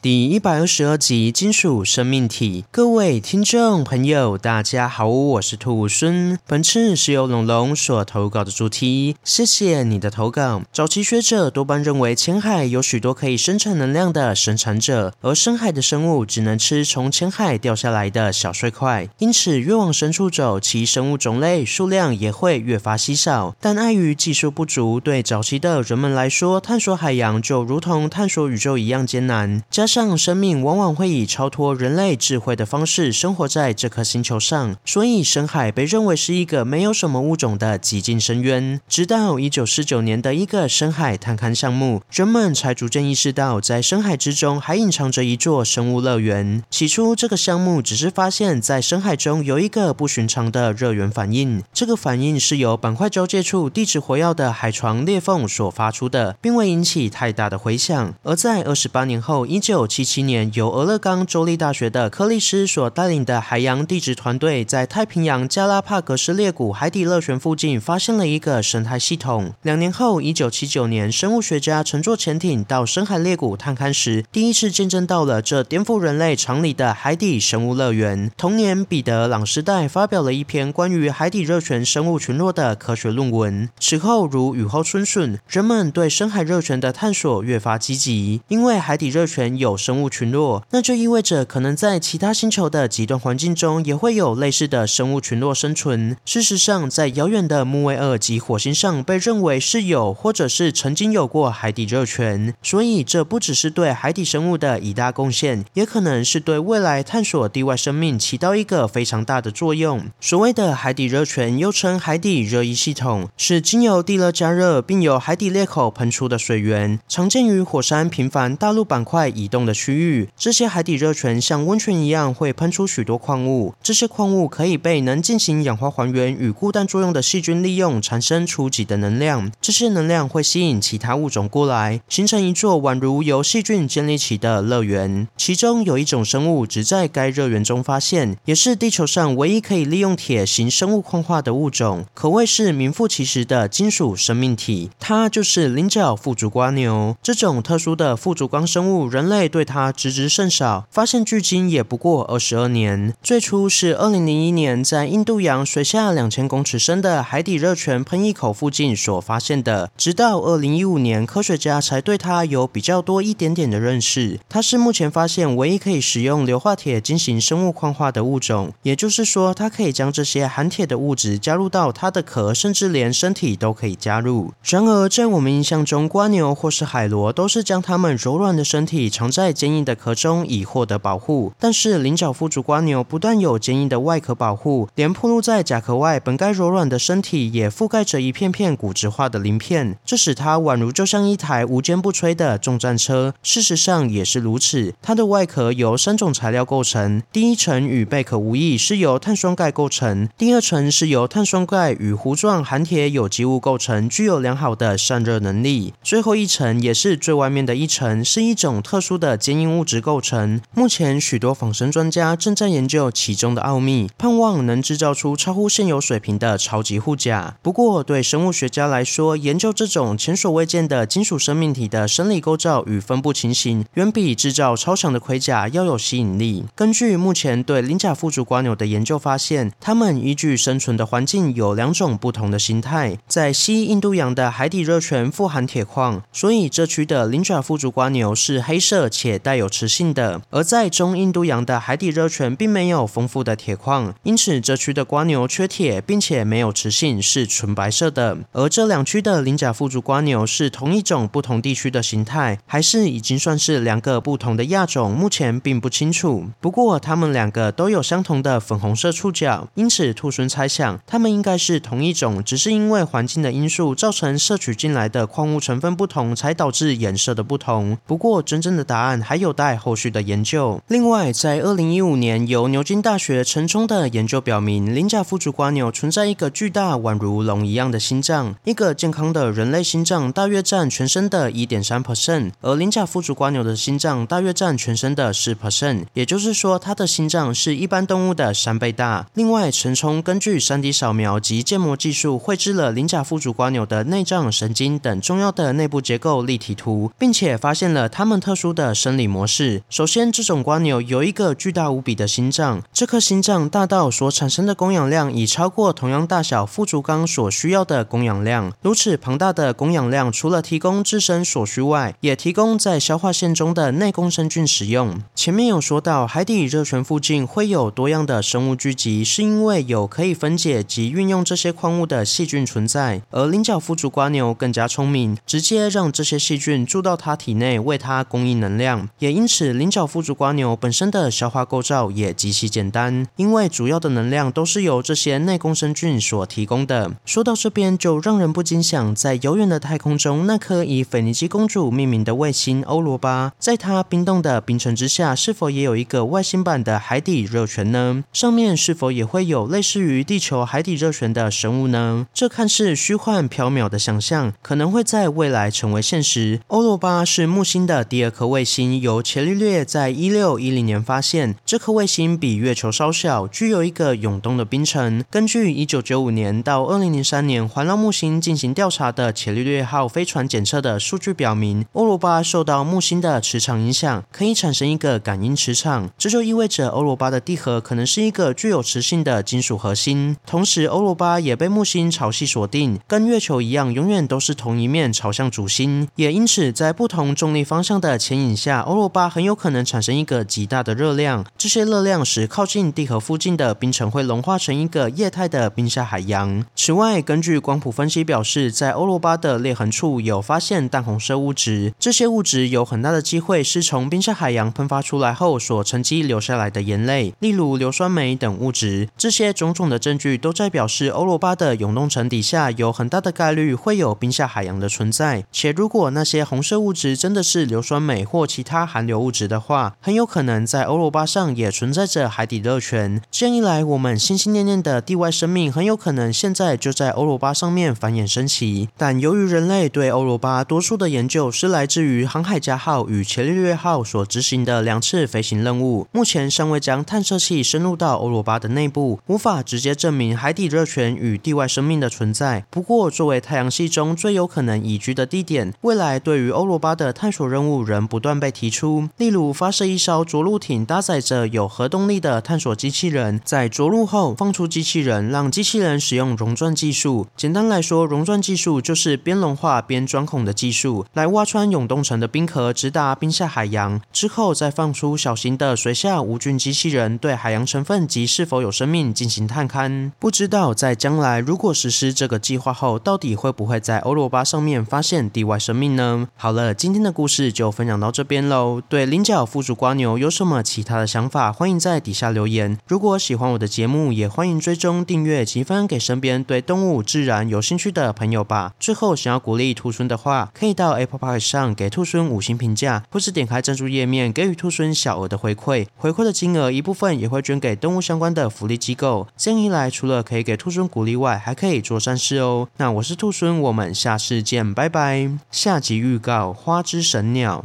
第一百二十二集金属生命体，各位听众朋友，大家好，我是兔孙。本次是由龙龙所投稿的主题，谢谢你的投稿。早期学者多半认为浅海有许多可以生产能量的生产者，而深海的生物只能吃从浅海掉下来的小碎块，因此越往深处走，其生物种类数量也会越发稀少。但碍于技术不足，对早期的人们来说，探索海洋就如同探索宇宙一样艰难。加上生命往往会以超脱人类智慧的方式生活在这颗星球上，所以深海被认为是一个没有什么物种的极尽深渊。直到一九四九年的一个深海探勘项目，人们才逐渐意识到，在深海之中还隐藏着一座生物乐园。起初，这个项目只是发现，在深海中有一个不寻常的热源反应，这个反应是由板块交界处地质活跃的海床裂缝所发出的，并未引起太大的回响。而在二十八年后，一九一九七七年，由俄勒冈州立大学的柯利斯所带领的海洋地质团队，在太平洋加拉帕戈斯裂谷海底热泉附近发现了一个生态系统。两年后，一九七九年，生物学家乘坐潜艇到深海裂谷探勘时，第一次见证到了这颠覆人类常理的海底生物乐园。同年，彼得·朗斯代发表了一篇关于海底热泉生物群落的科学论文。此后，如雨后春笋，人们对深海热泉的探索越发积极，因为海底热泉有有生物群落，那就意味着可能在其他星球的极端环境中也会有类似的生物群落生存。事实上，在遥远的木卫二及火星上，被认为是有或者是曾经有过海底热泉。所以，这不只是对海底生物的一大贡献，也可能是对未来探索地外生命起到一个非常大的作用。所谓的海底热泉，又称海底热液系统，是经由地热加热并由海底裂口喷出的水源，常见于火山频繁大陆板块移动的区域，这些海底热泉像温泉一样会喷出许多矿物，这些矿物可以被能进行氧化还原与固氮作用的细菌利用，产生初级的能量。这些能量会吸引其他物种过来，形成一座宛如由细菌建立起的乐园。其中有一种生物只在该热源中发现，也是地球上唯一可以利用铁型生物矿化的物种，可谓是名副其实的金属生命体。它就是菱角腹足蜗牛。这种特殊的腹足纲生物，人类。对它知之甚少，发现距今也不过二十二年。最初是二零零一年，在印度洋水下两千公尺深的海底热泉喷溢口附近所发现的。直到二零一五年，科学家才对它有比较多一点点的认识。它是目前发现唯一可以使用硫化铁进行生物矿化的物种，也就是说，它可以将这些含铁的物质加入到它的壳，甚至连身体都可以加入。然而，在我们印象中，蜗牛或是海螺都是将它们柔软的身体藏在在坚硬的壳中以获得保护，但是菱角腹足瓜牛不但有坚硬的外壳保护，连暴露在甲壳外本该柔软的身体也覆盖着一片片骨质化的鳞片，这使它宛如就像一台无坚不摧的重战车。事实上也是如此，它的外壳由三种材料构成，第一层与贝壳无异，是由碳酸钙构成；第二层是由碳酸钙与糊状含铁有机物构成，具有良好的散热能力；最后一层也是最外面的一层，是一种特殊的。的坚硬物质构成，目前许多仿生专家正在研究其中的奥秘，盼望能制造出超乎现有水平的超级护甲。不过，对生物学家来说，研究这种前所未见的金属生命体的生理构造与分布情形，远比制造超强的盔甲要有吸引力。根据目前对菱角腹足瓜牛的研究发现，它们依据生存的环境有两种不同的形态。在西印度洋的海底热泉富含铁矿，所以这区的菱角腹足瓜牛是黑色。且带有磁性的，而在中印度洋的海底热泉并没有丰富的铁矿，因此这区的瓜牛缺铁，并且没有磁性，是纯白色的。而这两区的鳞甲腹足瓜牛是同一种不同地区的形态，还是已经算是两个不同的亚种，目前并不清楚。不过它们两个都有相同的粉红色触角，因此兔孙猜想它们应该是同一种，只是因为环境的因素造成摄取进来的矿物成分不同，才导致颜色的不同。不过真正的答答案。还有待后续的研究。另外，在二零一五年，由牛津大学陈冲的研究表明，鳞甲腹足瓜牛存在一个巨大宛如龙一样的心脏。一个健康的人类心脏大约占全身的一点三 percent，而鳞甲腹足瓜牛的心脏大约占全身的四 percent。也就是说，它的心脏是一般动物的三倍大。另外，陈冲根据 3D 扫描及建模技术绘制了鳞甲腹足瓜牛的内脏、神经等重要的内部结构立体图，并且发现了它们特殊的。生理模式。首先，这种蜗牛有一个巨大无比的心脏，这颗心脏大到所产生的供氧量已超过同样大小腹足纲所需要的供氧量。如此庞大的供氧量，除了提供自身所需外，也提供在消化腺中的内共生菌使用。前面有说到，海底热泉附近会有多样的生物聚集，是因为有可以分解及运用这些矿物的细菌存在。而菱角腹足蜗牛更加聪明，直接让这些细菌住到它体内，为它供应能量。量也因此，菱角腹足瓜牛本身的消化构造也极其简单，因为主要的能量都是由这些内共生菌所提供的。说到这边，就让人不禁想，在遥远的太空中，那颗以腓尼基公主命名的卫星欧罗巴，在它冰冻的冰层之下，是否也有一个外星版的海底热泉呢？上面是否也会有类似于地球海底热泉的生物呢？这看似虚幻缥缈的想象，可能会在未来成为现实。欧罗巴是木星的第二颗卫，星由伽利略在一六一零年发现。这颗卫星比月球稍小，具有一个永动的冰层。根据一九九五年到二零零三年环绕木星进行调查的伽利略号飞船检测的数据表明，欧罗巴受到木星的磁场影响，可以产生一个感应磁场。这就意味着欧罗巴的地核可能是一个具有磁性的金属核心。同时，欧罗巴也被木星潮汐锁定，跟月球一样，永远都是同一面朝向主星。也因此，在不同重力方向的牵引下，欧罗巴很有可能产生一个极大的热量。这些热量使靠近地核附近的冰层会融化成一个液态的冰下海洋。此外，根据光谱分析表示，在欧罗巴的裂痕处有发现淡红色物质，这些物质有很大的机会是从冰下海洋喷发出来后所沉积留下来的盐类，例如硫酸镁等物质。这些种种的证据都在表示欧罗巴的永冻层底下有很大的概率会有冰下海洋的存在。且如果那些红色物质真的是硫酸镁或其他含硫物质的话，很有可能在欧罗巴上也存在着海底热泉。这样一来，我们心心念念的地外生命很有可能现在就在欧罗巴上面繁衍生息。但由于人类对欧罗巴多数的研究是来自于航海家号与伽利略号所执行的两次飞行任务，目前尚未将探测器深入到欧罗巴的内部，无法直接证明海底热泉与地外生命的存在。不过，作为太阳系中最有可能移居的地点，未来对于欧罗巴的探索任务仍不断被提出，例如发射一艘着陆艇，搭载着有核动力的探索机器人，在着陆后放出机器人，让机器人使用熔钻技术。简单来说，熔钻技术就是边融化边钻孔的技术，来挖穿永冻层的冰壳，直达冰下海洋。之后再放出小型的水下无菌机器人，对海洋成分及是否有生命进行探勘。不知道在将来如果实施这个计划后，到底会不会在欧罗巴上面发现地外生命呢？好了，今天的故事就分享到这边喽。对菱角腹足蜗牛有什么其他的想法？欢迎在底下留言。如果喜欢我的节目，也欢迎追踪订阅及分享给身边对动物自然有兴趣的朋友吧。最后，想要鼓励兔孙的话，可以到 Apple Pay 上给兔孙五星评价，或是点开赞助页面给予兔孙小额的回馈。回馈的金额一部分也会捐给动物相关的福利机构。这样一来，除了可以给兔孙鼓励外，还可以做善事哦。那我是兔孙，我们下次见，拜拜。下集预告：花之神鸟。